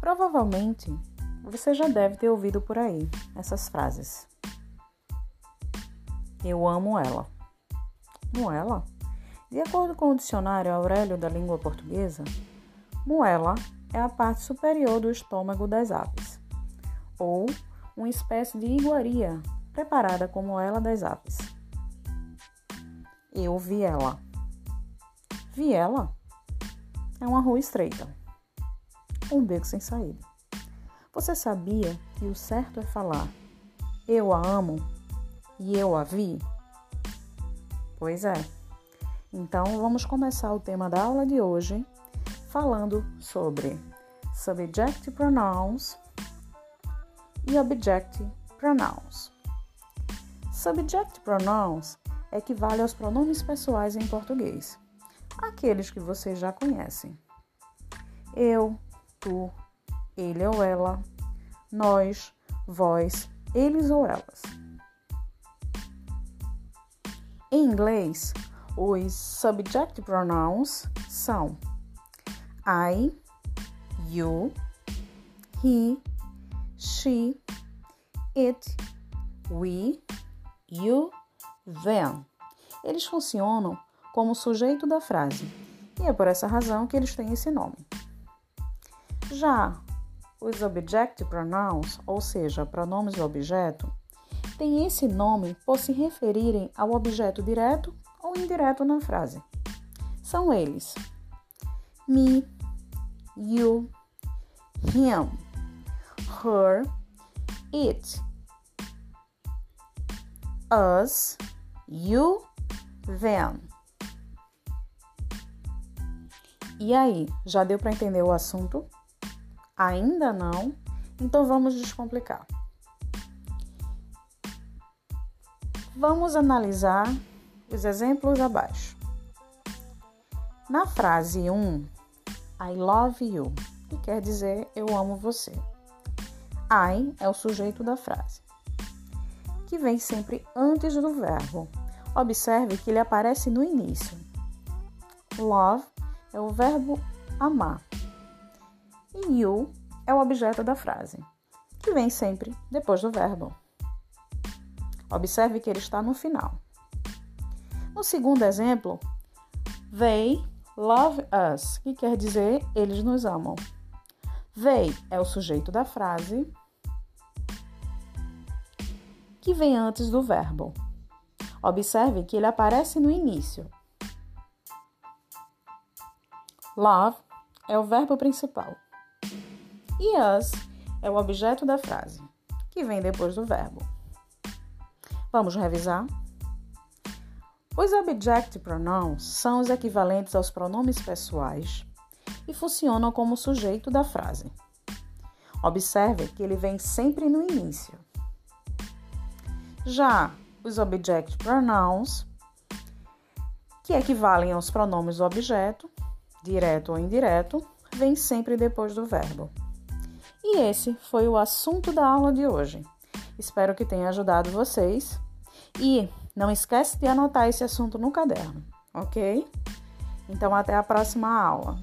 Provavelmente você já deve ter ouvido por aí essas frases. Eu amo ela. Moela? De acordo com o dicionário Aurélio da língua portuguesa, moela é a parte superior do estômago das aves, ou uma espécie de iguaria preparada com moela das aves. Eu vi ela. Vi ela? É uma rua estreita, um beco sem saída. Você sabia que o certo é falar eu a amo e eu a vi? Pois é. Então vamos começar o tema da aula de hoje falando sobre subject pronouns e object pronouns. Subject pronouns equivale aos pronomes pessoais em português, aqueles que vocês já conhecem. Eu, tu, ele ou ela, nós, vós, eles ou elas. Em inglês, os subject pronouns são I, you, he, she, it, we, you, them. Eles funcionam como sujeito da frase e é por essa razão que eles têm esse nome. Já os object pronouns, ou seja, pronomes do objeto, têm esse nome por se referirem ao objeto direto ou indireto na frase. São eles: me, you, him, her, it, us, you, them. E aí, já deu para entender o assunto? Ainda não? Então vamos descomplicar. Vamos analisar os exemplos abaixo. Na frase 1, I love you, que quer dizer eu amo você. I é o sujeito da frase, que vem sempre antes do verbo. Observe que ele aparece no início. Love é o verbo amar. E you é o objeto da frase, que vem sempre depois do verbo. Observe que ele está no final. No segundo exemplo, they love us, que quer dizer eles nos amam. They é o sujeito da frase que vem antes do verbo. Observe que ele aparece no início. Love é o verbo principal. E us é o objeto da frase, que vem depois do verbo. Vamos revisar? Os object pronouns são os equivalentes aos pronomes pessoais e funcionam como sujeito da frase. Observe que ele vem sempre no início. Já os object pronouns, que equivalem aos pronomes do objeto, direto ou indireto, vêm sempre depois do verbo. E esse foi o assunto da aula de hoje. Espero que tenha ajudado vocês. E não esquece de anotar esse assunto no caderno, ok? Então até a próxima aula.